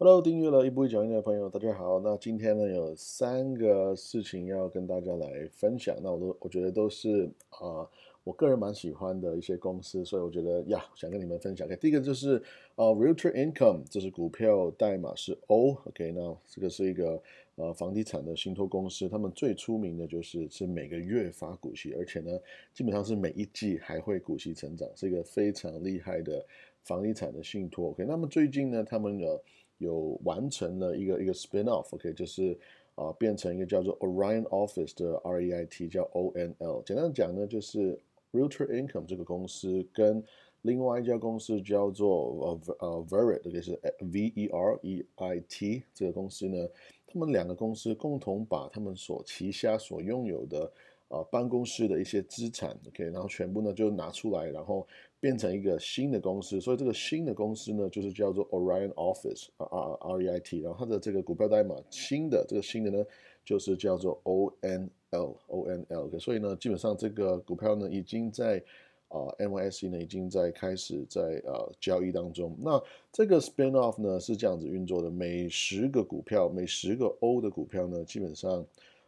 Hello，订阅了一步一脚印的朋友，大家好。那今天呢有三个事情要跟大家来分享。那我都我觉得都是啊，我个人蛮喜欢的一些公司，所以我觉得呀，想跟你们分享。第一个就是呃，Realtor Income，这是股票代码是 O。OK，那这个是一个呃房地产的信托公司，他们最出名的就是是每个月发股息，而且呢基本上是每一季还会股息成长，是一个非常厉害的房地产的信托。OK，那么最近呢他们有有完成了一个一个 spin off，OK，就是啊变成一个叫做 Orion Office 的 REIT，叫 ONL。简单讲呢，就是 Realtor Income 这个公司跟另外一家公司叫做呃呃 Verit，这个是 V E R E I T 这个公司呢，他们两个公司共同把他们所旗下所拥有的呃办公室的一些资产，OK，然后全部呢就拿出来，然后。变成一个新的公司，所以这个新的公司呢，就是叫做 Orion Office 啊啊 R E I T，然后它的这个股票代码新的这个新的呢，就是叫做 O N L O N L。OK，所以呢，基本上这个股票呢，已经在啊 N Y S E 呢，已经在开始在呃交易当中。那这个 Spin Off 呢是这样子运作的，每十个股票，每十个 O 的股票呢，基本上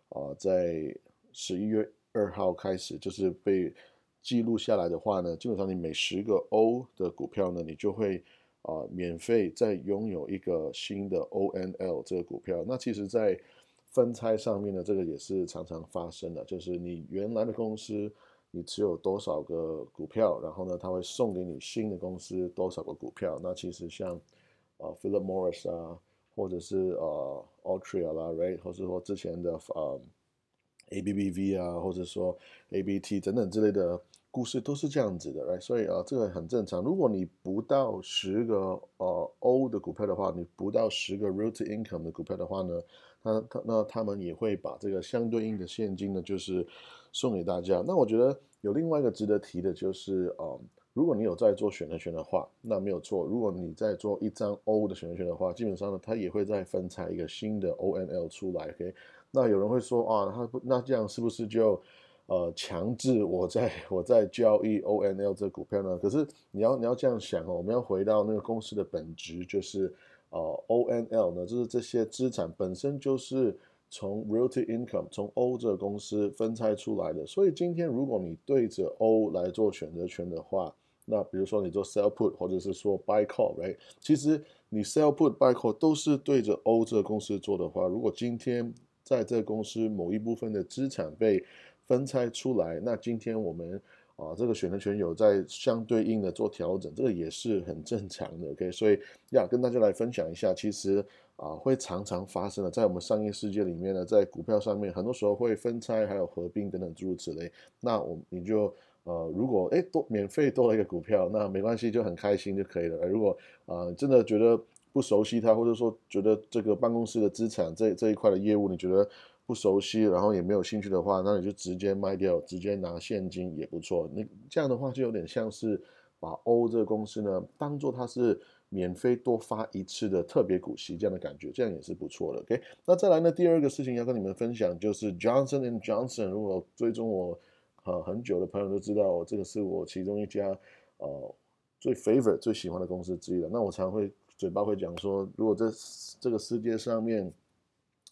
啊在十一月二号开始就是被。记录下来的话呢，基本上你每十个 O 的股票呢，你就会啊免费再拥有一个新的 ONL 这个股票。那其实，在分拆上面呢，这个也是常常发生的，就是你原来的公司你持有多少个股票，然后呢，他会送给你新的公司多少个股票。那其实像啊 Philip Morris 啊，或者是呃 Altria 啦，Right，或者说之前的呃 ABBV 啊，或者说 ABT 等等之类的。故事都是这样子的，来，所以啊，这个很正常。如果你不到十个呃 O 的股票的话，你不到十个 Root Income 的股票的话呢，那他那他们也会把这个相对应的现金呢，就是送给大家。那我觉得有另外一个值得提的就是，呃，如果你有在做选择权的话，那没有错。如果你在做一张 O 的选择权的话，基本上呢，它也会再分拆一个新的 ONL 出来。OK，那有人会说啊，他，那这样是不是就？呃，强制我在 我在交易 O N L 这股票呢？可是你要你要这样想哦，我们要回到那个公司的本质，就是呃 O N L 呢，就是这些资产本身就是从 Realty Income 从 O 这个公司分拆出来的。所以今天如果你对着 O 来做选择权的话，那比如说你做 Sell Put 或者是说 Buy Call，right？其实你 Sell Put Buy Call 都是对着 O 这个公司做的话，如果今天在这个公司某一部分的资产被分拆出来，那今天我们啊，这个选择权有在相对应的做调整，这个也是很正常的。OK，所以要跟大家来分享一下，其实啊，会常常发生的，在我们商业世界里面呢，在股票上面，很多时候会分拆，还有合并等等诸如此类。那我你就呃，如果哎多免费多了一个股票，那没关系，就很开心就可以了。如果啊，真的觉得不熟悉它，或者说觉得这个办公室的资产这这一块的业务，你觉得？不熟悉，然后也没有兴趣的话，那你就直接卖掉，直接拿现金也不错。你这样的话就有点像是把 O 这个公司呢当做它是免费多发一次的特别股息这样的感觉，这样也是不错的。OK，那再来呢，第二个事情要跟你们分享就是 Johnson and Johnson。如果追踪我呃很久的朋友都知道，这个是我其中一家呃最 favorite 最喜欢的公司之一了。那我常会嘴巴会讲说，如果这这个世界上面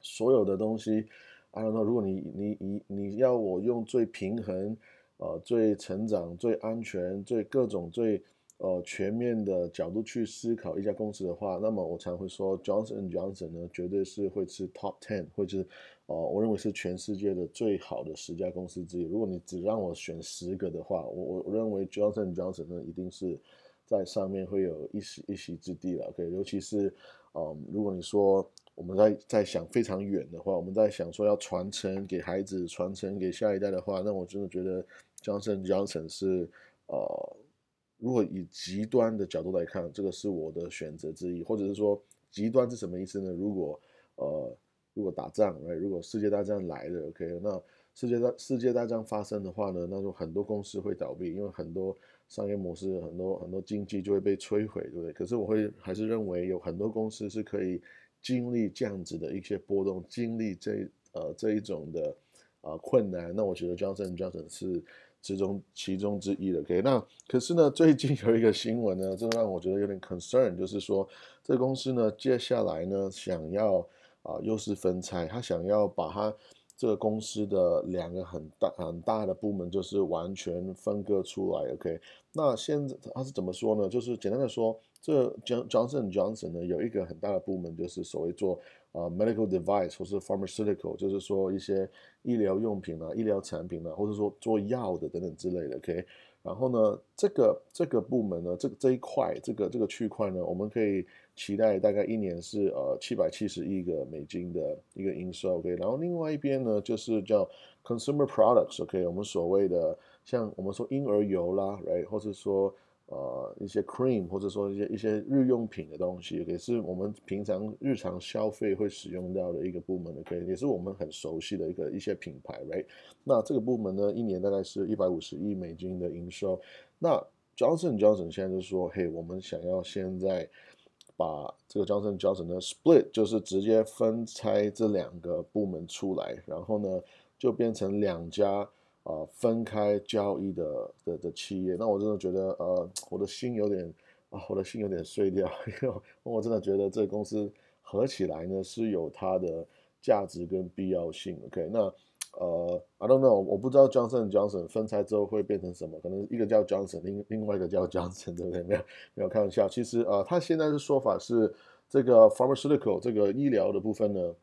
所有的东西。I don't know，如果你你你你要我用最平衡、呃最成长、最安全、最各种最呃全面的角度去思考一家公司的话，那么我才会说 Johnson Johnson 呢，绝对是会是 Top Ten，或者是呃我认为是全世界的最好的十家公司之一。如果你只让我选十个的话，我我认为 Johnson Johnson 呢一定是在上面会有一席一席之地了。OK，尤其是嗯，如果你说。我们在在想非常远的话，我们在想说要传承给孩子、传承给下一代的话，那我真的觉得 Johnson Johnson 是呃，如果以极端的角度来看，这个是我的选择之一。或者是说，极端是什么意思呢？如果呃，如果打仗，哎，如果世界大战来了，OK，那世界大世界大战发生的话呢，那就很多公司会倒闭，因为很多商业模式、很多很多经济就会被摧毁，对不对？可是我会还是认为有很多公司是可以。经历这样子的一些波动，经历这呃这一种的呃困难，那我觉得 Johnson Johnson 是之中其中之一的。OK，那可是呢，最近有一个新闻呢，这让我觉得有点 concern，就是说这公司呢，接下来呢，想要啊，又是分拆，他想要把它这个公司的两个很大很大的部门，就是完全分割出来。OK，那现在他是怎么说呢？就是简单的说，这 Johnson Johnson 呢，有一个很大的部门，就是所谓做。啊，medical device 或是 pharmaceutical，就是说一些医疗用品啊、医疗产品啊，或者说做药的等等之类的。OK，然后呢，这个这个部门呢，这这一块，这个这个区块呢，我们可以期待大概一年是呃七百七十亿个美金的一个营收。OK，然后另外一边呢，就是叫 consumer products。OK，我们所谓的像我们说婴儿油啦，right，或者说。呃，一些 cream 或者说一些一些日用品的东西，也是我们平常日常消费会使用到的一个部门的，可以也是我们很熟悉的一个一些品牌，right？那这个部门呢，一年大概是一百五十亿美金的营收。那 Johnson Johnson 现在就说，嘿，我们想要现在把这个 Johnson Johnson 的 split，就是直接分拆这两个部门出来，然后呢，就变成两家。啊，分开交易的的的企业，那我真的觉得，呃，我的心有点啊，我的心有点碎掉，因为我真的觉得这个公司合起来呢是有它的价值跟必要性。OK，那呃，I don't know，我不知道 Johnson Johnson 分拆之后会变成什么，可能一个叫 Johnson，另另外一个叫 Johnson，对不对？没有没有开玩笑，其实呃，他现在的说法是这个 pharmaceutical 这个医疗的部分呢。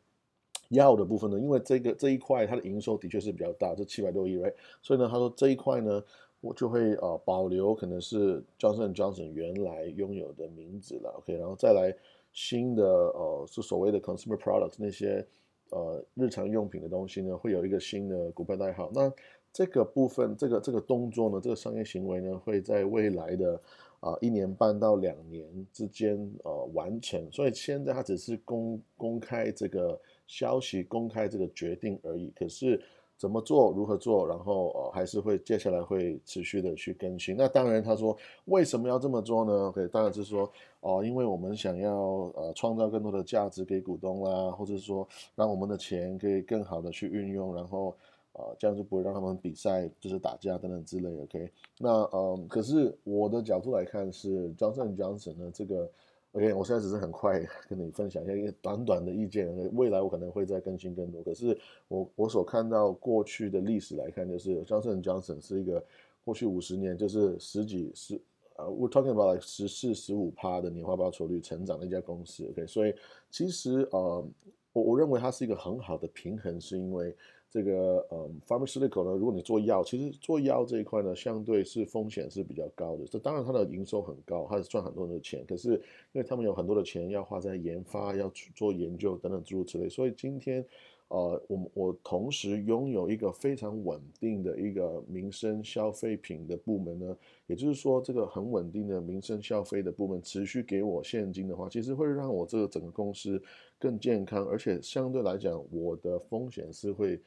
药的部分呢，因为这个这一块它的营收的确是比较大，这七百多亿瑞所以呢，他说这一块呢，我就会呃保留可能是 Johnson Johnson 原来拥有的名字了，OK？然后再来新的呃是所谓的 consumer products 那些呃日常用品的东西呢，会有一个新的股票代号。那这个部分，这个这个动作呢，这个商业行为呢，会在未来的啊一年半到两年之间呃完成。所以现在它只是公公开这个。消息公开这个决定而已，可是怎么做、如何做，然后呃还是会接下来会持续的去更新。那当然，他说为什么要这么做呢？OK，当然是说哦，因为我们想要呃创造更多的价值给股东啦，或者是说让我们的钱可以更好的去运用，然后呃这样就不会让他们比赛就是打架等等之类。OK，那呃可是我的角度来看是 Johnson Johnson 呢这个。OK，我现在只是很快跟你分享一下一个短短的意见，未来我可能会再更新更多。可是我我所看到过去的历史来看，就是 Johnson Johnson 是一个过去五十年就是十几十呃，we're talking about like 十四十五趴的年化报酬率成长的一家公司。OK，所以其实呃，我我认为它是一个很好的平衡，是因为。这个嗯，pharmaceutical 呢，如果你做药，其实做药这一块呢，相对是风险是比较高的。这当然它的营收很高，它是赚很多的钱，可是因为他们有很多的钱要花在研发、要做研究等等诸如此类，所以今天，呃，我我同时拥有一个非常稳定的一个民生消费品的部门呢，也就是说，这个很稳定的民生消费的部门持续给我现金的话，其实会让我这个整个公司更健康，而且相对来讲，我的风险是会。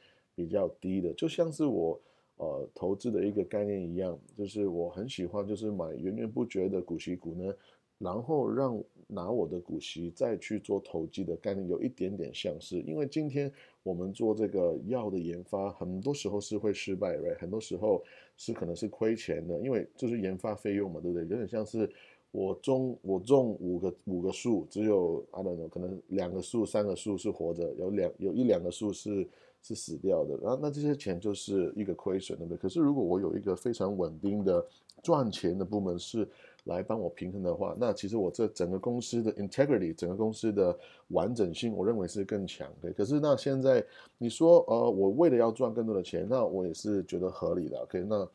比较低的，就像是我呃投资的一个概念一样，就是我很喜欢，就是买源源不绝的股息股呢，然后让拿我的股息再去做投机的概念，有一点点像是，因为今天我们做这个药的研发，很多时候是会失败，right？很多时候是可能是亏钱的，因为就是研发费用嘛，对不对？有点像是我种我种五个五个树，只有 I don't know，可能两个树三个树是活着，有两有一两个树是。是死掉的，然后那这些钱就是一个亏损，对不对？可是如果我有一个非常稳定的赚钱的部门是来帮我平衡的话，那其实我这整个公司的 integrity，整个公司的完整性，我认为是更强的。可是那现在你说，呃，我为了要赚更多的钱，那我也是觉得合理的。OK，那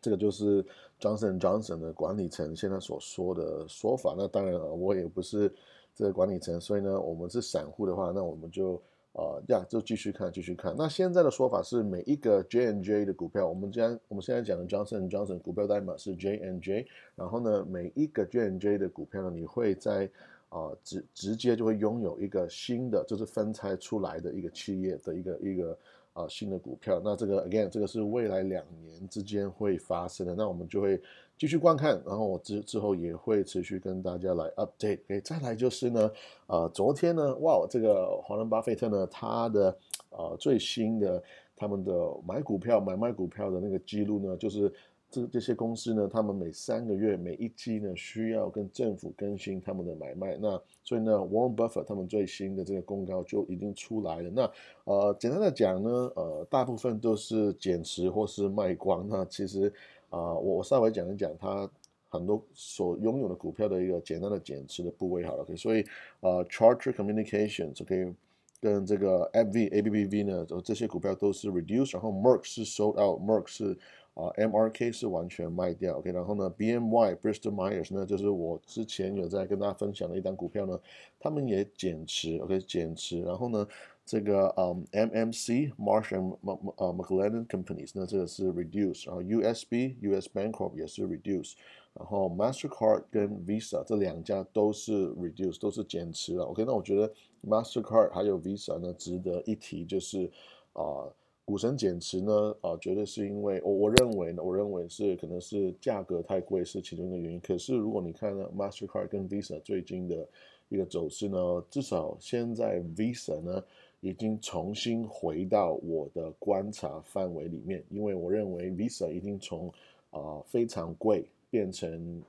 这个就是 Johnson Johnson 的管理层现在所说的说法。那当然了，我也不是这个管理层，所以呢，我们是散户的话，那我们就。呃，呀，就继续看，继续看。那现在的说法是，每一个 J N J 的股票，我们将我们现在讲的 Johnson Johnson 股票代码是 J N J，然后呢，每一个 J N J 的股票呢，你会在啊直直接就会拥有一个新的，就是分拆出来的一个企业的一个一个。啊，新的股票，那这个 again，这个是未来两年之间会发生的，那我们就会继续观看，然后我之之后也会持续跟大家来 update。OK，再来就是呢，呃，昨天呢，哇，这个华伦巴菲特呢，他的呃最新的他们的买股票、买卖股票的那个记录呢，就是这这些公司呢，他们每三个月、每一季呢，需要跟政府更新他们的买卖。那所以呢，Warren Buffett 他们最新的这个公告就已经出来了。那呃，简单的讲呢，呃，大部分都是减持或是卖光。那其实啊，我我稍微讲一讲它很多所拥有的股票的一个简单的减持的部位好了。所以呃，Charter Communications OK。跟这个 AV ABBV 呢，这些股票都是 reduce，然后 Merck 是 sold out，Merck 是啊 MRK 是完全卖掉，OK，然后呢 BMY、Bristol Myers 呢，就是我之前有在跟大家分享的一单股票呢，他们也减持，OK，减持，然后呢这个嗯 MMC、Marsh and m c l e n n a n Companies 呢，这个是 reduce，然后 USB、US Bancorp 也是 reduce。然后 Mastercard 跟 Visa 这两家都是 reduce，都是减持了。OK，那我觉得 Mastercard 还有 Visa 呢，值得一提，就是啊，股神减持呢，啊，绝对是因为我我认为呢，我认为是可能是价格太贵是其中一个原因。可是如果你看呢 Mastercard 跟 Visa 最近的一个走势呢，至少现在 Visa 呢已经重新回到我的观察范围里面，因为我认为 Visa 已经从啊非常贵。变成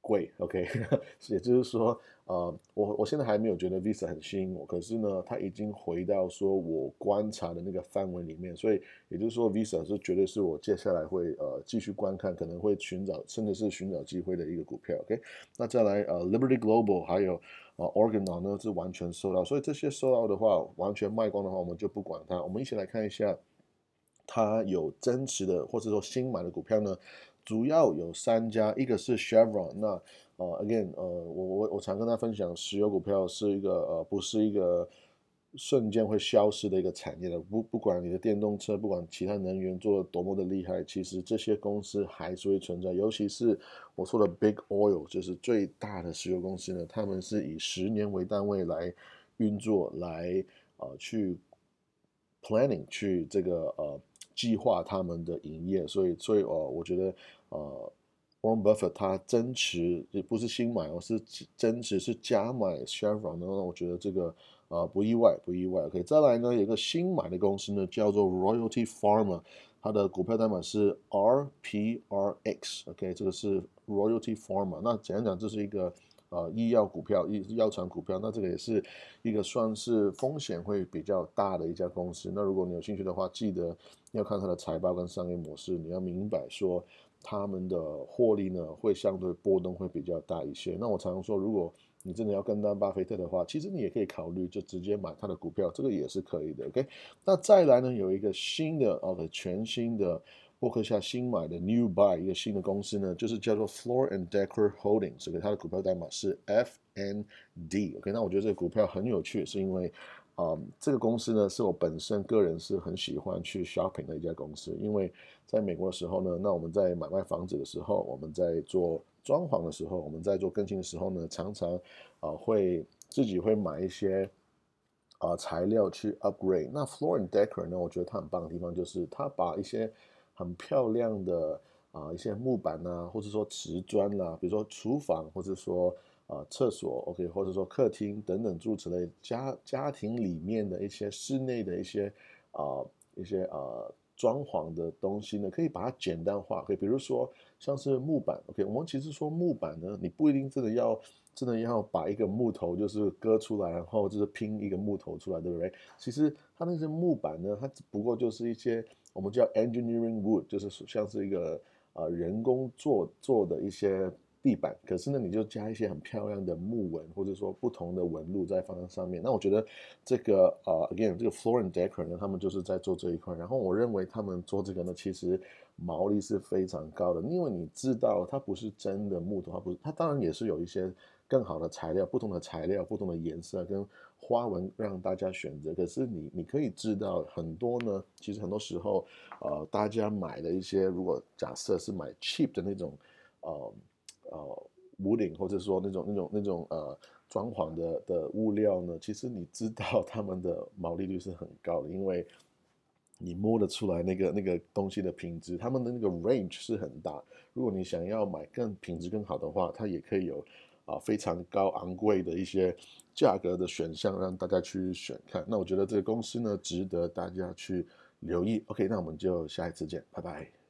贵，OK，也就是说，呃，我我现在还没有觉得 Visa 很吸引我，可是呢，它已经回到说我观察的那个范围里面，所以也就是说，Visa 是绝对是我接下来会呃继续观看，可能会寻找甚至是寻找机会的一个股票，OK。那再来呃，Liberty Global 还有啊 Organon 呢是完全收到，所以这些收到的话，完全卖光的话，我们就不管它。我们一起来看一下，它有增持的或者说新买的股票呢？主要有三家，一个是 Chevron，那呃，again，呃，我我我常跟大家分享，石油股票是一个呃，不是一个瞬间会消失的一个产业的，不不管你的电动车，不管其他能源做的多么的厉害，其实这些公司还是会存在，尤其是我说的 Big Oil，就是最大的石油公司呢，他们是以十年为单位来运作，来呃去 planning 去这个呃。计划他们的营业，所以所以哦，我觉得呃，Warren Buffett 他增持也不是新买，而是增持是加买 Chevron 那我觉得这个啊不意外，不意外。OK，再来呢，有一个新买的公司呢，叫做 Royalty Pharma，它的股票代码是 RPRX。OK，这个是 Royalty Pharma。那简单讲，这是一个。呃，医药股票、医药厂股票，那这个也是一个算是风险会比较大的一家公司。那如果你有兴趣的话，记得要看它的财报跟商业模式，你要明白说他们的获利呢会相对波动会比较大一些。那我常常说，如果你真的要跟单巴菲特的话，其实你也可以考虑就直接买他的股票，这个也是可以的。OK，那再来呢，有一个新的哦，全新的。伯克夏新买的 New Buy 一个新的公司呢，就是叫做 Floor and Decor Holdings，这个它的股票代码是 FND。OK，那我觉得这个股票很有趣，是因为啊，这个公司呢是我本身个人是很喜欢去 shopping 的一家公司，因为在美国的时候呢，那我们在买卖房子的时候，我们在做装潢的时候，我们在做更新的时候呢，常常啊会自己会买一些啊材料去 upgrade。那 Floor and Decor 呢，我觉得它很棒的地方就是它把一些很漂亮的啊一些木板呐，或者说瓷砖啦，比如说厨房，或者说啊厕所，OK，或者说客厅等等诸此类家家庭里面的一些室内的一些啊一些啊装潢的东西呢，可以把它简单化，可以比如说像是木板，OK，我们其实说木板呢，你不一定真的要真的要把一个木头就是割出来，然后就是拼一个木头出来，对不对？其实它那些木板呢，它只不过就是一些。我们叫 engineering wood，就是像是一个呃人工做做的一些地板，可是呢，你就加一些很漂亮的木纹，或者说不同的纹路在放在上面。那我觉得这个呃，again，这个 floor and decor 呢，他们就是在做这一块。然后我认为他们做这个呢，其实毛利是非常高的，因为你知道它不是真的木头，它不是，它当然也是有一些更好的材料，不同的材料，不同的颜色跟。花纹让大家选择，可是你你可以知道很多呢。其实很多时候，呃，大家买的一些，如果假设是买 cheap 的那种，呃呃屋顶或者说那种那种那种呃装潢的的物料呢，其实你知道他们的毛利率是很高的，因为你摸得出来那个那个东西的品质，他们的那个 range 是很大。如果你想要买更品质更好的话，它也可以有。啊，非常高昂贵的一些价格的选项，让大家去选看。那我觉得这个公司呢，值得大家去留意。OK，那我们就下一次见，拜拜。